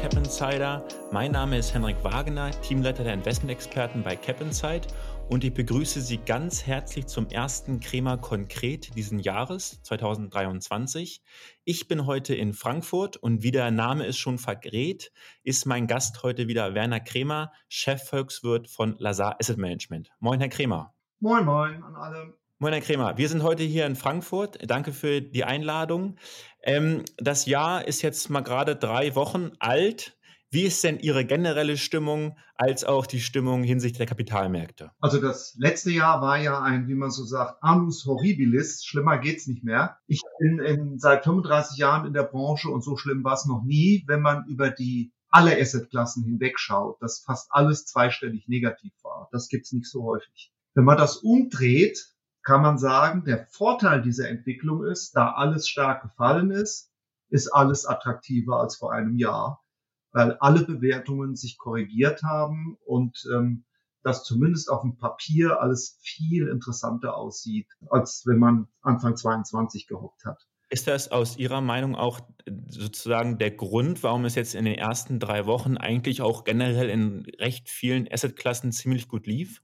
Cap Insider. Mein Name ist Henrik Wagener, Teamleiter der Investmentexperten bei Cap Insight und ich begrüße Sie ganz herzlich zum ersten Crema Konkret diesen Jahres 2023. Ich bin heute in Frankfurt und wie der Name es schon verrät, ist mein Gast heute wieder Werner Kremer, Chefvolkswirt von Lazar Asset Management. Moin, Herr Kremer. Moin, moin an alle. Moin, Herr Kremer. Wir sind heute hier in Frankfurt. Danke für die Einladung. Ähm, das Jahr ist jetzt mal gerade drei Wochen alt. Wie ist denn Ihre generelle Stimmung als auch die Stimmung hinsichtlich der Kapitalmärkte? Also das letzte Jahr war ja ein, wie man so sagt, Anus horribilis. Schlimmer geht's nicht mehr. Ich bin in, seit 35 Jahren in der Branche und so schlimm war es noch nie, wenn man über die alle Assetklassen hinwegschaut, dass fast alles zweistellig negativ war. Das gibt's nicht so häufig. Wenn man das umdreht, kann man sagen, der Vorteil dieser Entwicklung ist, da alles stark gefallen ist, ist alles attraktiver als vor einem Jahr, weil alle Bewertungen sich korrigiert haben und ähm, das zumindest auf dem Papier alles viel interessanter aussieht, als wenn man Anfang 22 gehockt hat. Ist das aus Ihrer Meinung auch sozusagen der Grund, warum es jetzt in den ersten drei Wochen eigentlich auch generell in recht vielen Assetklassen ziemlich gut lief?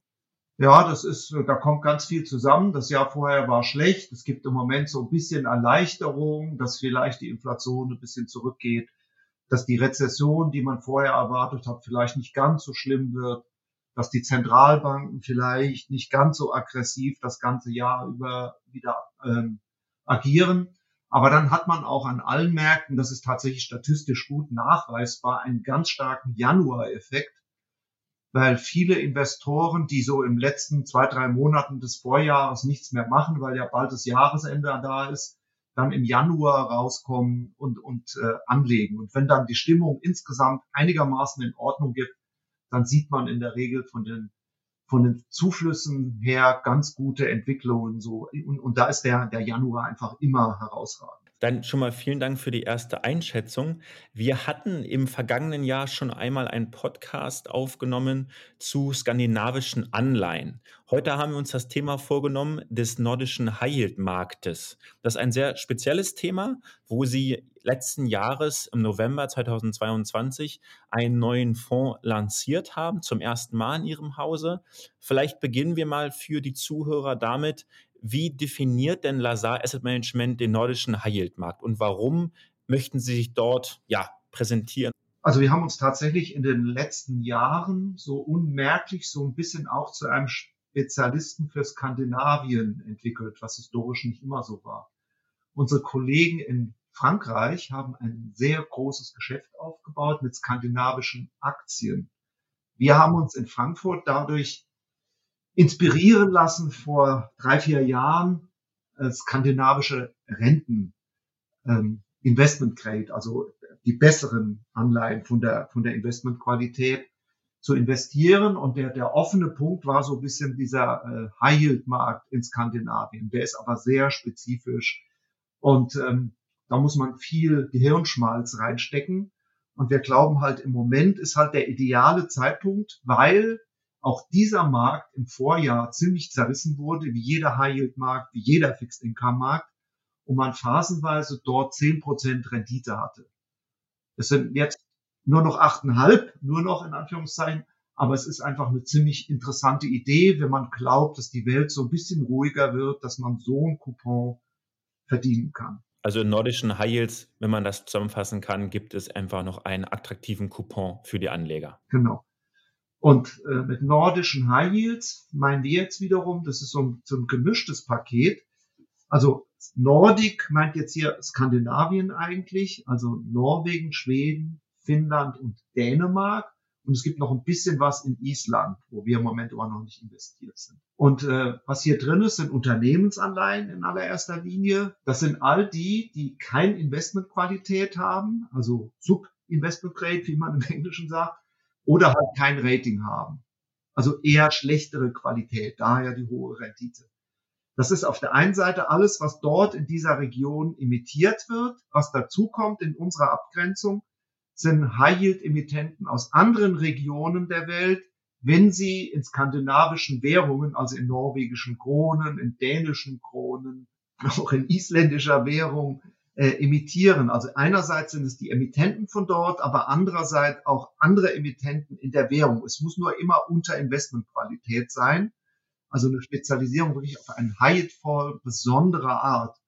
Ja, das ist, da kommt ganz viel zusammen. Das Jahr vorher war schlecht. Es gibt im Moment so ein bisschen Erleichterung, dass vielleicht die Inflation ein bisschen zurückgeht, dass die Rezession, die man vorher erwartet hat, vielleicht nicht ganz so schlimm wird, dass die Zentralbanken vielleicht nicht ganz so aggressiv das ganze Jahr über wieder ähm, agieren. Aber dann hat man auch an allen Märkten, das ist tatsächlich statistisch gut nachweisbar, einen ganz starken Januar-Effekt weil viele Investoren, die so im letzten zwei, drei Monaten des Vorjahres nichts mehr machen, weil ja bald das Jahresende da ist, dann im Januar rauskommen und, und äh, anlegen. Und wenn dann die Stimmung insgesamt einigermaßen in Ordnung gibt, dann sieht man in der Regel von den von den Zuflüssen her ganz gute Entwicklungen so und, und da ist der der Januar einfach immer herausragend. Dann schon mal vielen Dank für die erste Einschätzung. Wir hatten im vergangenen Jahr schon einmal einen Podcast aufgenommen zu skandinavischen Anleihen. Heute haben wir uns das Thema vorgenommen des nordischen High-Yield-Marktes. Das ist ein sehr spezielles Thema, wo Sie letzten Jahres im November 2022 einen neuen Fonds lanciert haben, zum ersten Mal in Ihrem Hause. Vielleicht beginnen wir mal für die Zuhörer damit, wie definiert denn Lazar Asset Management den nordischen High-Yield-Markt und warum möchten Sie sich dort ja, präsentieren? Also wir haben uns tatsächlich in den letzten Jahren so unmerklich so ein bisschen auch zu einem Spezialisten für Skandinavien entwickelt, was historisch nicht immer so war. Unsere Kollegen in Frankreich haben ein sehr großes Geschäft aufgebaut mit skandinavischen Aktien. Wir haben uns in Frankfurt dadurch inspirieren lassen vor drei, vier Jahren äh, skandinavische Renten, ähm, Investment Grade, also die besseren Anleihen von der, von der Investmentqualität zu investieren. Und der, der offene Punkt war so ein bisschen dieser äh, High-Yield-Markt in Skandinavien. Der ist aber sehr spezifisch. Und ähm, da muss man viel Gehirnschmalz reinstecken. Und wir glauben halt, im Moment ist halt der ideale Zeitpunkt, weil auch dieser Markt im Vorjahr ziemlich zerrissen wurde, wie jeder High-Yield-Markt, wie jeder Fixed-Income-Markt, und man phasenweise dort zehn Prozent Rendite hatte. Es sind jetzt nur noch achteinhalb, nur noch in Anführungszeichen, aber es ist einfach eine ziemlich interessante Idee, wenn man glaubt, dass die Welt so ein bisschen ruhiger wird, dass man so ein Coupon verdienen kann. Also in nordischen High Yields, wenn man das zusammenfassen kann, gibt es einfach noch einen attraktiven Coupon für die Anleger. Genau. Und äh, mit nordischen High Yields meinen wir jetzt wiederum, das ist so ein, so ein gemischtes Paket. Also Nordic meint jetzt hier Skandinavien eigentlich, also Norwegen, Schweden, Finnland und Dänemark. Und es gibt noch ein bisschen was in Island, wo wir im Moment aber noch nicht investiert sind. Und äh, was hier drin ist, sind Unternehmensanleihen in allererster Linie. Das sind all die, die kein Investmentqualität haben, also Sub-Investment Grade, wie man im Englischen sagt, oder halt kein Rating haben. Also eher schlechtere Qualität, daher die hohe Rendite. Das ist auf der einen Seite alles, was dort in dieser Region emittiert wird. Was dazu kommt in unserer Abgrenzung, sind High-Yield-Emittenten aus anderen Regionen der Welt, wenn sie in skandinavischen Währungen, also in norwegischen Kronen, in dänischen Kronen, auch in isländischer Währung äh, emittieren. Also einerseits sind es die Emittenten von dort, aber andererseits auch andere Emittenten in der Währung. Es muss nur immer unter Investmentqualität sein. Also eine Spezialisierung wirklich auf einen High-Fall besonderer Art.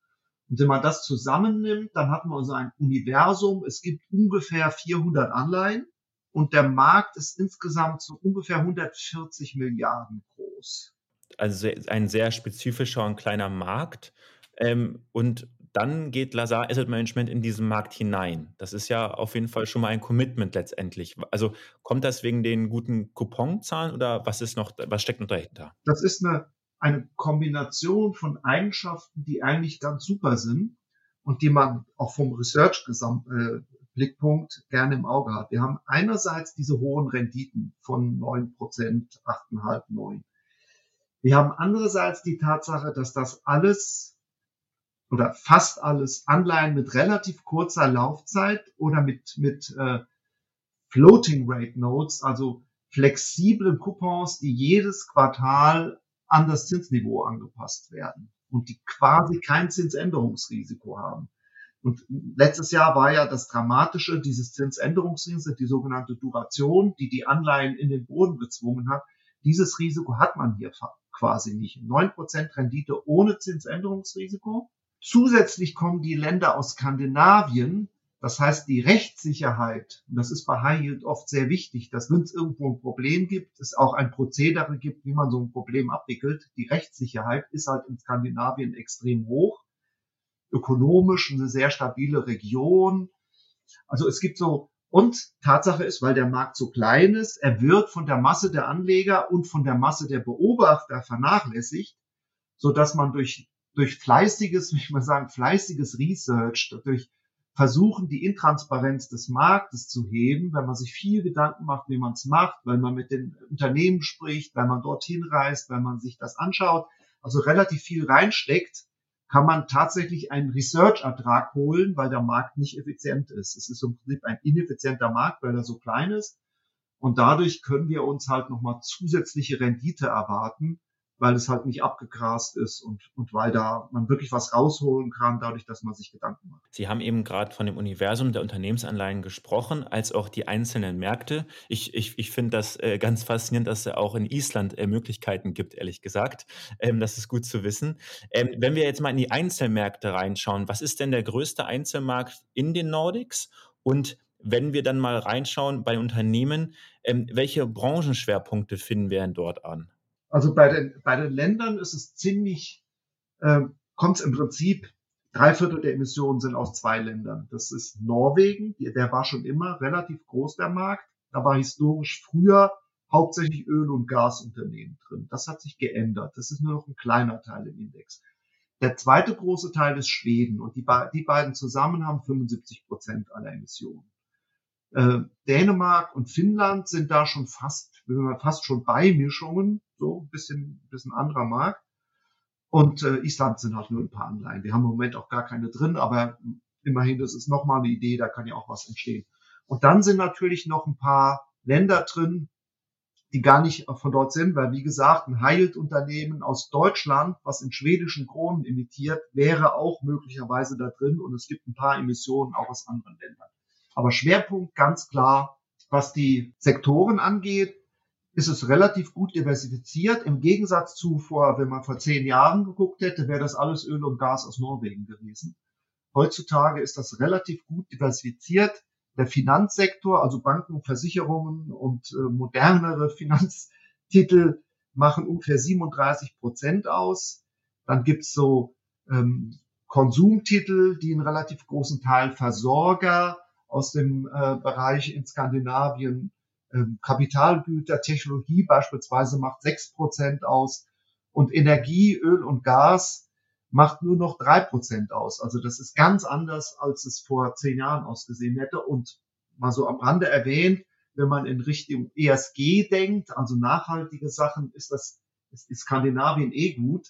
Und wenn man das zusammennimmt, dann hat man so ein Universum. Es gibt ungefähr 400 Anleihen und der Markt ist insgesamt so ungefähr 140 Milliarden groß. Also ein sehr spezifischer und kleiner Markt. Ähm, und dann geht Lazar Asset Management in diesen Markt hinein. Das ist ja auf jeden Fall schon mal ein Commitment letztendlich. Also kommt das wegen den guten Couponzahlen oder was ist noch, was steckt noch dahinter? Das ist eine, eine Kombination von Eigenschaften, die eigentlich ganz super sind und die man auch vom Research-Blickpunkt äh, gerne im Auge hat. Wir haben einerseits diese hohen Renditen von 9 Prozent, 8,5, 9. Wir haben andererseits die Tatsache, dass das alles oder fast alles Anleihen mit relativ kurzer Laufzeit oder mit, mit äh, Floating Rate Notes, also flexiblen Coupons, die jedes Quartal an das Zinsniveau angepasst werden und die quasi kein Zinsänderungsrisiko haben. Und letztes Jahr war ja das Dramatische, dieses Zinsänderungsrisiko, die sogenannte Duration, die die Anleihen in den Boden gezwungen hat. Dieses Risiko hat man hier quasi nicht. 9% Rendite ohne Zinsänderungsrisiko Zusätzlich kommen die Länder aus Skandinavien, das heißt die Rechtssicherheit, und das ist bei High Yield oft sehr wichtig, dass wenn es irgendwo ein Problem gibt, es auch ein Prozedere gibt, wie man so ein Problem abwickelt. Die Rechtssicherheit ist halt in Skandinavien extrem hoch, ökonomisch eine sehr stabile Region. Also es gibt so, und Tatsache ist, weil der Markt so klein ist, er wird von der Masse der Anleger und von der Masse der Beobachter vernachlässigt, so dass man durch durch fleißiges, ich mal sagen, fleißiges Research, durch versuchen, die Intransparenz des Marktes zu heben, wenn man sich viel Gedanken macht, wie man es macht, wenn man mit den Unternehmen spricht, wenn man dorthin reist, wenn man sich das anschaut, also relativ viel reinsteckt, kann man tatsächlich einen Research-Ertrag holen, weil der Markt nicht effizient ist. Es ist im Prinzip ein ineffizienter Markt, weil er so klein ist. Und dadurch können wir uns halt nochmal zusätzliche Rendite erwarten, weil es halt nicht abgegrast ist und, und weil da man wirklich was rausholen kann, dadurch, dass man sich Gedanken macht. Sie haben eben gerade von dem Universum der Unternehmensanleihen gesprochen, als auch die einzelnen Märkte. Ich, ich, ich finde das äh, ganz faszinierend, dass es auch in Island äh, Möglichkeiten gibt, ehrlich gesagt. Ähm, das ist gut zu wissen. Ähm, wenn wir jetzt mal in die Einzelmärkte reinschauen, was ist denn der größte Einzelmarkt in den Nordics? Und wenn wir dann mal reinschauen bei Unternehmen, ähm, welche Branchenschwerpunkte finden wir denn dort an? Also bei den, bei den Ländern ist es ziemlich, äh, kommt es im Prinzip, drei Viertel der Emissionen sind aus zwei Ländern. Das ist Norwegen, der war schon immer relativ groß, der Markt. Da war historisch früher hauptsächlich Öl- und Gasunternehmen drin. Das hat sich geändert. Das ist nur noch ein kleiner Teil im Index. Der zweite große Teil ist Schweden und die, die beiden zusammen haben 75 Prozent aller Emissionen. Äh, Dänemark und Finnland sind da schon fast, fast schon Beimischungen so ein bisschen, ein bisschen anderer Markt. Und äh, Island sind halt nur ein paar Anleihen. Wir haben im Moment auch gar keine drin, aber immerhin, das ist nochmal eine Idee, da kann ja auch was entstehen. Und dann sind natürlich noch ein paar Länder drin, die gar nicht von dort sind, weil wie gesagt, ein Heilt-Unternehmen aus Deutschland, was in schwedischen Kronen emittiert, wäre auch möglicherweise da drin und es gibt ein paar Emissionen auch aus anderen Ländern. Aber Schwerpunkt ganz klar, was die Sektoren angeht, ist es relativ gut diversifiziert. Im Gegensatz zu vor, wenn man vor zehn Jahren geguckt hätte, wäre das alles Öl und Gas aus Norwegen gewesen. Heutzutage ist das relativ gut diversifiziert. Der Finanzsektor, also Banken, Versicherungen und äh, modernere Finanztitel machen ungefähr 37 Prozent aus. Dann gibt's so ähm, Konsumtitel, die einen relativ großen Teil Versorger aus dem äh, Bereich in Skandinavien Kapitalgüter, Technologie beispielsweise macht sechs Prozent aus und Energie, Öl und Gas macht nur noch drei Prozent aus. Also das ist ganz anders, als es vor zehn Jahren ausgesehen hätte. Und mal so am Rande erwähnt, wenn man in Richtung ESG denkt, also nachhaltige Sachen, ist das ist Skandinavien eh gut.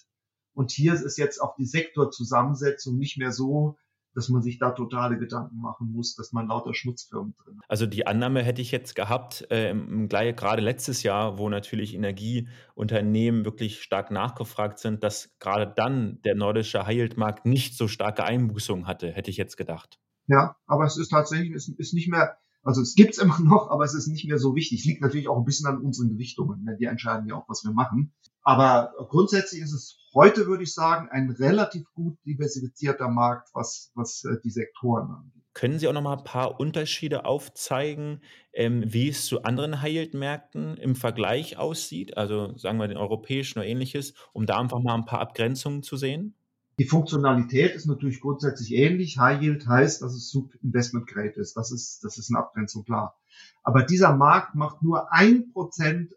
Und hier ist jetzt auch die Sektorzusammensetzung nicht mehr so, dass man sich da totale Gedanken machen muss, dass man lauter Schmutzfirmen drin hat. Also die Annahme hätte ich jetzt gehabt, äh, gerade letztes Jahr, wo natürlich Energieunternehmen wirklich stark nachgefragt sind, dass gerade dann der nordische High-Yield-Markt nicht so starke Einbußungen hatte, hätte ich jetzt gedacht. Ja, aber es ist tatsächlich, es ist nicht mehr, also es gibt's immer noch, aber es ist nicht mehr so wichtig. Liegt natürlich auch ein bisschen an unseren Gewichtungen. Ne? Die entscheiden ja auch, was wir machen. Aber grundsätzlich ist es heute, würde ich sagen, ein relativ gut diversifizierter Markt, was, was äh, die Sektoren angeht. Können Sie auch noch mal ein paar Unterschiede aufzeigen, ähm, wie es zu anderen High-Yield-Märkten im Vergleich aussieht? Also sagen wir den europäischen oder ähnliches, um da einfach mal ein paar Abgrenzungen zu sehen? Die Funktionalität ist natürlich grundsätzlich ähnlich. High Yield heißt, dass es Sub-Investment Grade ist. Das ist, das ist eine Abgrenzung klar. Aber dieser Markt macht nur ein Prozent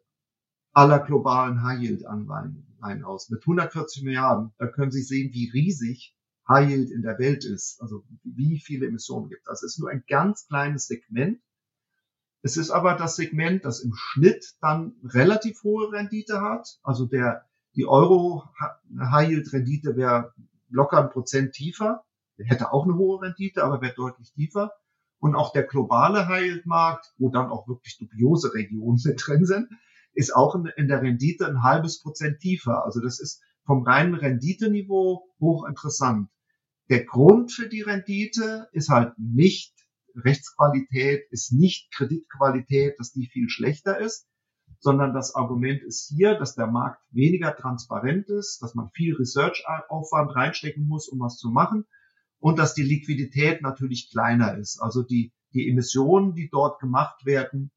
aller globalen High Yield Anleihen aus. Mit 140 Milliarden, da können Sie sehen, wie riesig High Yield in der Welt ist. Also wie viele Emissionen gibt. Das ist nur ein ganz kleines Segment. Es ist aber das Segment, das im Schnitt dann relativ hohe Rendite hat. Also der die Euro High Yield Rendite wäre locker ein Prozent tiefer. Der hätte auch eine hohe Rendite, aber wäre deutlich tiefer. Und auch der globale High Yield Markt, wo dann auch wirklich dubiose Regionen mit drin sind, ist auch in, der Rendite ein halbes Prozent tiefer. Also das ist vom reinen Renditeniveau hochinteressant. Der Grund für die Rendite ist halt nicht Rechtsqualität, ist nicht Kreditqualität, dass die viel schlechter ist, sondern das Argument ist hier, dass der Markt weniger transparent ist, dass man viel Research-Aufwand reinstecken muss, um was zu machen und dass die Liquidität natürlich kleiner ist. Also die, die Emissionen, die dort gemacht werden,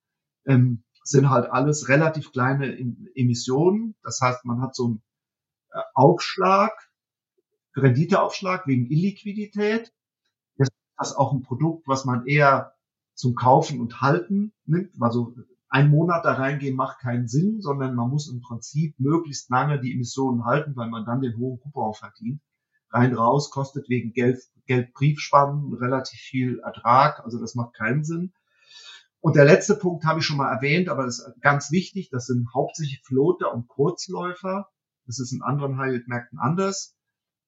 ähm, sind halt alles relativ kleine Emissionen. Das heißt, man hat so einen äh, Aufschlag, Renditeaufschlag wegen Illiquidität. Das ist auch ein Produkt, was man eher zum Kaufen und Halten nimmt. Also ein Monat da reingehen macht keinen Sinn, sondern man muss im Prinzip möglichst lange die Emissionen halten, weil man dann den hohen Coupon verdient. Rein raus kostet wegen Geld, Geldbriefspannen relativ viel Ertrag, also das macht keinen Sinn. Und der letzte Punkt habe ich schon mal erwähnt, aber das ist ganz wichtig, das sind hauptsächlich Floater und Kurzläufer. Das ist in anderen High-Yield-Märkten anders,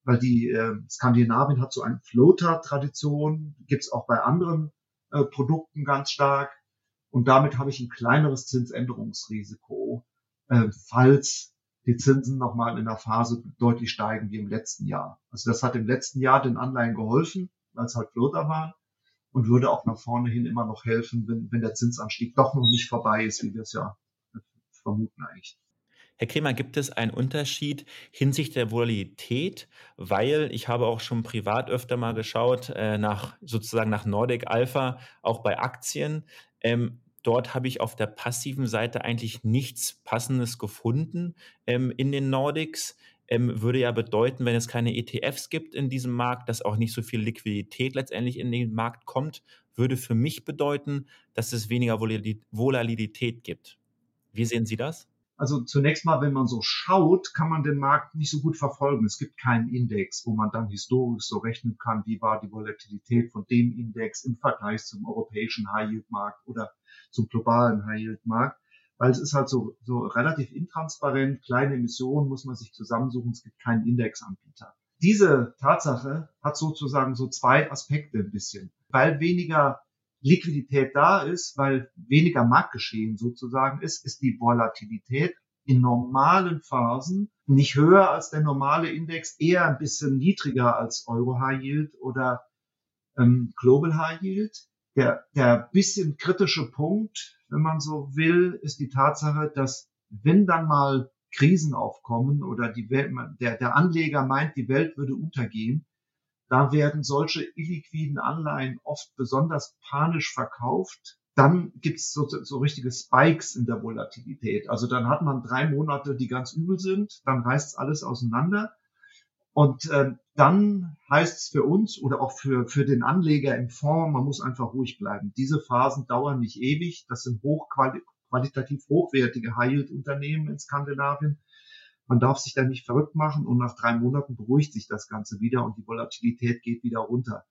weil die äh, Skandinavien hat so eine Floater-Tradition, gibt's auch bei anderen äh, Produkten ganz stark. Und damit habe ich ein kleineres Zinsänderungsrisiko, äh, falls die Zinsen nochmal in der Phase deutlich steigen wie im letzten Jahr. Also das hat im letzten Jahr den Anleihen geholfen, weil es halt Floater waren und würde auch nach vorne hin immer noch helfen, wenn, wenn der Zinsanstieg doch noch nicht vorbei ist, wie wir es ja vermuten eigentlich. Herr Kremer, gibt es einen Unterschied hinsichtlich der Volatilität? Weil ich habe auch schon privat öfter mal geschaut, äh, nach sozusagen nach Nordic Alpha, auch bei Aktien. Ähm, dort habe ich auf der passiven Seite eigentlich nichts Passendes gefunden ähm, in den Nordics. Ähm, würde ja bedeuten, wenn es keine ETFs gibt in diesem Markt, dass auch nicht so viel Liquidität letztendlich in den Markt kommt, würde für mich bedeuten, dass es weniger Volatilität gibt. Wie sehen Sie das? Also zunächst mal, wenn man so schaut, kann man den Markt nicht so gut verfolgen. Es gibt keinen Index, wo man dann historisch so rechnen kann, wie war die Volatilität von dem Index im Vergleich zum europäischen High-Yield-Markt oder zum globalen High-Yield-Markt, weil es ist halt so, so relativ intransparent, kleine Emissionen muss man sich zusammensuchen, es gibt keinen Indexanbieter. Diese Tatsache hat sozusagen so zwei Aspekte ein bisschen. Weil weniger Liquidität da ist, weil weniger Marktgeschehen sozusagen ist, ist die Volatilität in normalen Phasen nicht höher als der normale Index, eher ein bisschen niedriger als Euro High Yield oder ähm, Global High Yield. Der, der bisschen kritische Punkt, wenn man so will, ist die Tatsache, dass wenn dann mal Krisen aufkommen oder die Welt, der, der Anleger meint, die Welt würde untergehen, da werden solche illiquiden Anleihen oft besonders panisch verkauft. Dann gibt's so, so richtige Spikes in der Volatilität. Also dann hat man drei Monate, die ganz übel sind, dann reißt alles auseinander. Und äh, dann heißt es für uns oder auch für, für den Anleger im Fonds, man muss einfach ruhig bleiben. Diese Phasen dauern nicht ewig. Das sind hochqualitativ hochwertige High-Yield-Unternehmen in Skandinavien. Man darf sich da nicht verrückt machen und nach drei Monaten beruhigt sich das Ganze wieder und die Volatilität geht wieder runter.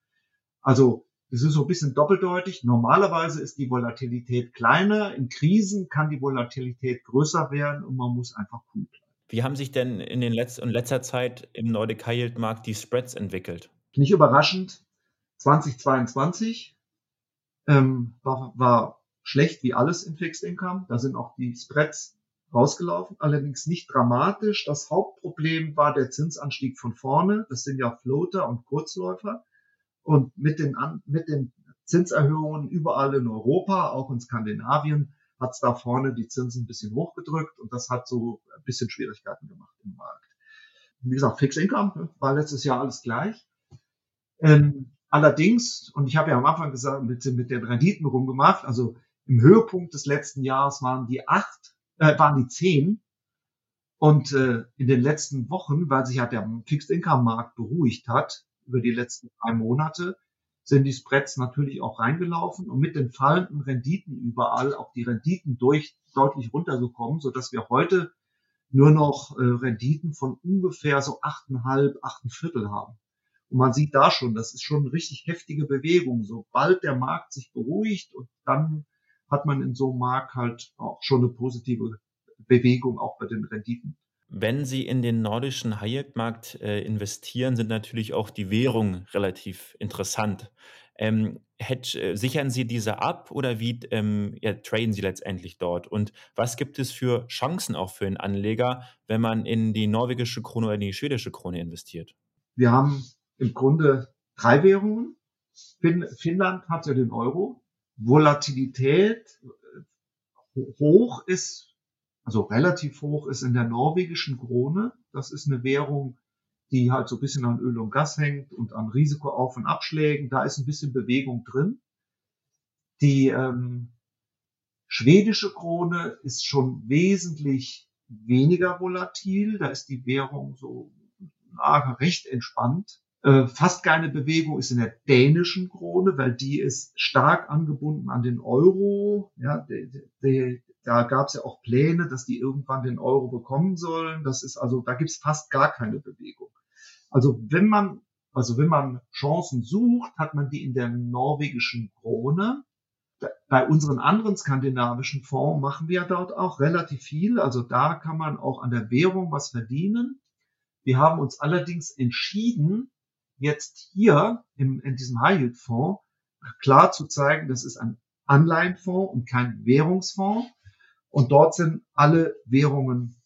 Also es ist so ein bisschen doppeldeutig. Normalerweise ist die Volatilität kleiner. In Krisen kann die Volatilität größer werden und man muss einfach cool bleiben. Wie haben sich denn in, den Letz in letzter Zeit im Nordic High Yield Markt die Spreads entwickelt? Nicht überraschend. 2022 ähm, war, war schlecht wie alles in Fixed Income. Da sind auch die Spreads rausgelaufen, allerdings nicht dramatisch. Das Hauptproblem war der Zinsanstieg von vorne. Das sind ja Floater und Kurzläufer. Und mit den, mit den Zinserhöhungen überall in Europa, auch in Skandinavien, hat es da vorne die Zinsen ein bisschen hochgedrückt und das hat so ein bisschen Schwierigkeiten gemacht im Markt. Wie gesagt, Fixed Income ne, war letztes Jahr alles gleich. Ähm, allerdings, und ich habe ja am Anfang gesagt, mit, mit den Renditen rumgemacht, also im Höhepunkt des letzten Jahres waren die acht, äh, waren die zehn. Und äh, in den letzten Wochen, weil sich ja der Fixed Income Markt beruhigt hat über die letzten drei Monate, sind die Spreads natürlich auch reingelaufen und mit den fallenden Renditen überall auch die Renditen durch deutlich runtergekommen, so dass wir heute nur noch äh, Renditen von ungefähr so achteinhalb, achteinviertel haben. Und man sieht da schon, das ist schon eine richtig heftige Bewegung. Sobald der Markt sich beruhigt und dann hat man in so einem Markt halt auch schon eine positive Bewegung auch bei den Renditen. Wenn Sie in den nordischen High-Yield-Markt äh, investieren, sind natürlich auch die Währungen relativ interessant. Ähm, hedge, äh, sichern Sie diese ab oder wie ähm, ja, traden Sie letztendlich dort? Und was gibt es für Chancen auch für einen Anleger, wenn man in die norwegische Krone oder in die schwedische Krone investiert? Wir haben im Grunde drei Währungen. Fin Finnland hat ja den Euro. Volatilität äh, hoch ist also relativ hoch ist in der norwegischen Krone. Das ist eine Währung, die halt so ein bisschen an Öl und Gas hängt und an Risikoauf- und Abschlägen. Da ist ein bisschen Bewegung drin. Die ähm, schwedische Krone ist schon wesentlich weniger volatil. Da ist die Währung so na, recht entspannt. Äh, fast keine Bewegung ist in der dänischen Krone, weil die ist stark angebunden an den Euro. Ja, die, die, da gab es ja auch Pläne, dass die irgendwann den Euro bekommen sollen. Das ist also, da gibt es fast gar keine Bewegung. Also wenn man, also wenn man Chancen sucht, hat man die in der norwegischen Krone. Bei unseren anderen skandinavischen Fonds machen wir dort auch relativ viel. Also da kann man auch an der Währung was verdienen. Wir haben uns allerdings entschieden, jetzt hier im, in diesem High Yield Fonds klar zu zeigen, das ist ein Anleihenfonds und kein Währungsfonds. Und dort sind alle Währungen.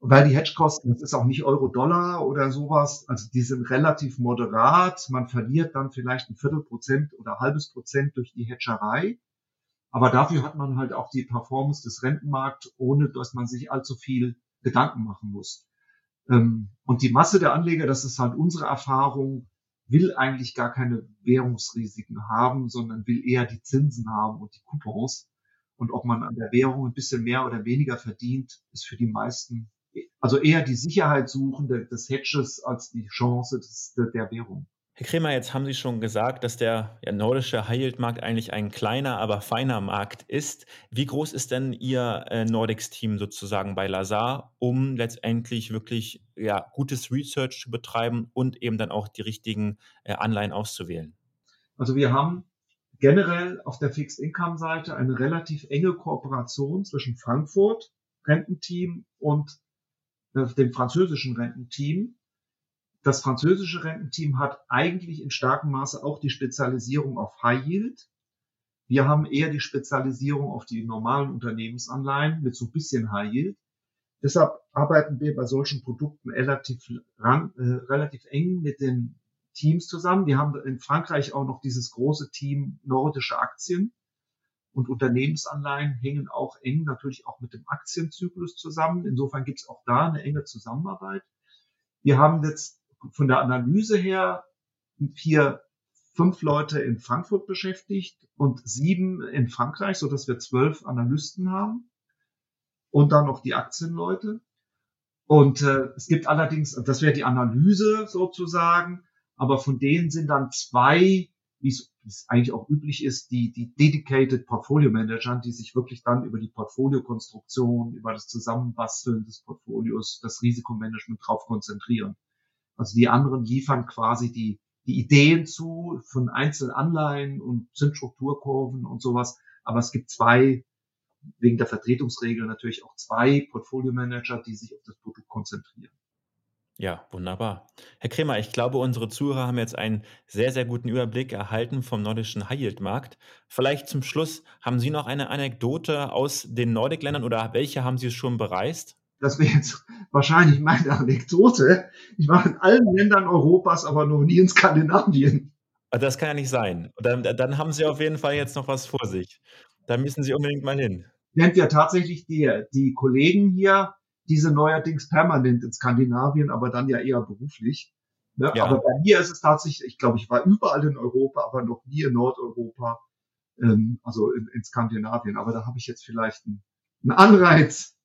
Und weil die Hedgekosten, das ist auch nicht Euro-Dollar oder sowas, also die sind relativ moderat. Man verliert dann vielleicht ein Viertelprozent oder halbes Prozent durch die Hedgerei. Aber dafür hat man halt auch die Performance des Rentenmarkts, ohne dass man sich allzu viel Gedanken machen muss. Ähm, und die Masse der Anleger, das ist halt unsere Erfahrung, will eigentlich gar keine Währungsrisiken haben, sondern will eher die Zinsen haben und die Coupons. Und ob man an der Währung ein bisschen mehr oder weniger verdient, ist für die meisten also eher die Sicherheit suchen des Hedges als die Chance des, der Währung. Herr Kremer, jetzt haben Sie schon gesagt, dass der nordische High-Yield-Markt eigentlich ein kleiner, aber feiner Markt ist. Wie groß ist denn Ihr äh, Nordics-Team sozusagen bei Lazar, um letztendlich wirklich ja, gutes Research zu betreiben und eben dann auch die richtigen äh, Anleihen auszuwählen? Also wir haben generell auf der Fixed Income Seite eine relativ enge Kooperation zwischen Frankfurt Rententeam und äh, dem französischen Rententeam. Das französische Rententeam hat eigentlich in starkem Maße auch die Spezialisierung auf High Yield. Wir haben eher die Spezialisierung auf die normalen Unternehmensanleihen mit so ein bisschen High Yield. Deshalb arbeiten wir bei solchen Produkten relativ, ran, äh, relativ eng mit den Teams zusammen. Wir haben in Frankreich auch noch dieses große Team nordische Aktien und Unternehmensanleihen hängen auch eng natürlich auch mit dem Aktienzyklus zusammen. Insofern gibt es auch da eine enge Zusammenarbeit. Wir haben jetzt von der Analyse her vier, fünf Leute in Frankfurt beschäftigt und sieben in Frankreich, so dass wir zwölf Analysten haben und dann noch die Aktienleute. Und äh, es gibt allerdings, das wäre die Analyse sozusagen, aber von denen sind dann zwei, wie es eigentlich auch üblich ist, die, die dedicated Portfolio Manager, die sich wirklich dann über die Portfoliokonstruktion, über das Zusammenbasteln des Portfolios, das Risikomanagement drauf konzentrieren. Also die anderen liefern quasi die, die Ideen zu von Einzelanleihen und Zinsstrukturkurven und sowas. Aber es gibt zwei, wegen der Vertretungsregel natürlich auch zwei Portfolio Manager, die sich auf das Produkt konzentrieren. Ja, wunderbar. Herr Kremer, ich glaube, unsere Zuhörer haben jetzt einen sehr, sehr guten Überblick erhalten vom nordischen High-Yield-Markt. Vielleicht zum Schluss, haben Sie noch eine Anekdote aus den Nordic-Ländern oder welche haben Sie schon bereist? Das wäre jetzt wahrscheinlich meine Anekdote. Ich war in allen Ländern Europas, aber noch nie in Skandinavien. Ah, das kann ja nicht sein. Dann, dann haben Sie auf jeden Fall jetzt noch was vor sich. Da müssen Sie unbedingt mal hin. Nennt ja tatsächlich die, die Kollegen hier diese neuerdings permanent in Skandinavien, aber dann ja eher beruflich. Ne? Ja. Aber bei mir ist es tatsächlich, ich glaube, ich war überall in Europa, aber noch nie in Nordeuropa, ähm, also in, in Skandinavien. Aber da habe ich jetzt vielleicht einen, einen Anreiz,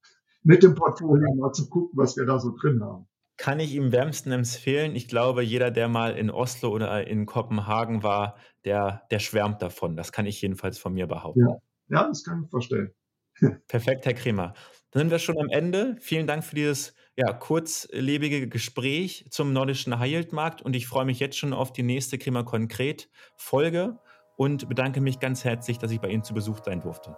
mit dem Portfolio mal zu gucken, was wir da so drin haben. Kann ich ihm wärmsten empfehlen. Ich glaube, jeder, der mal in Oslo oder in Kopenhagen war, der, der schwärmt davon. Das kann ich jedenfalls von mir behaupten. Ja, ja das kann ich vorstellen. Perfekt, Herr Kremer. Dann sind wir schon am Ende. Vielen Dank für dieses ja, kurzlebige Gespräch zum nordischen High-Yield-Markt und ich freue mich jetzt schon auf die nächste Kremer Konkret Folge und bedanke mich ganz herzlich, dass ich bei Ihnen zu Besuch sein durfte.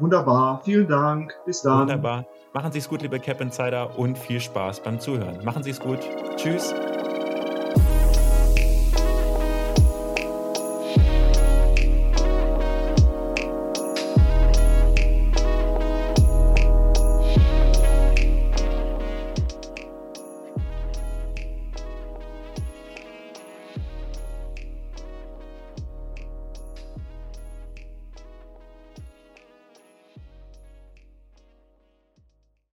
Wunderbar, vielen Dank. Bis dann. Wunderbar. Machen Sie es gut, liebe Cap Insider, und viel Spaß beim Zuhören. Machen Sie es gut. Tschüss.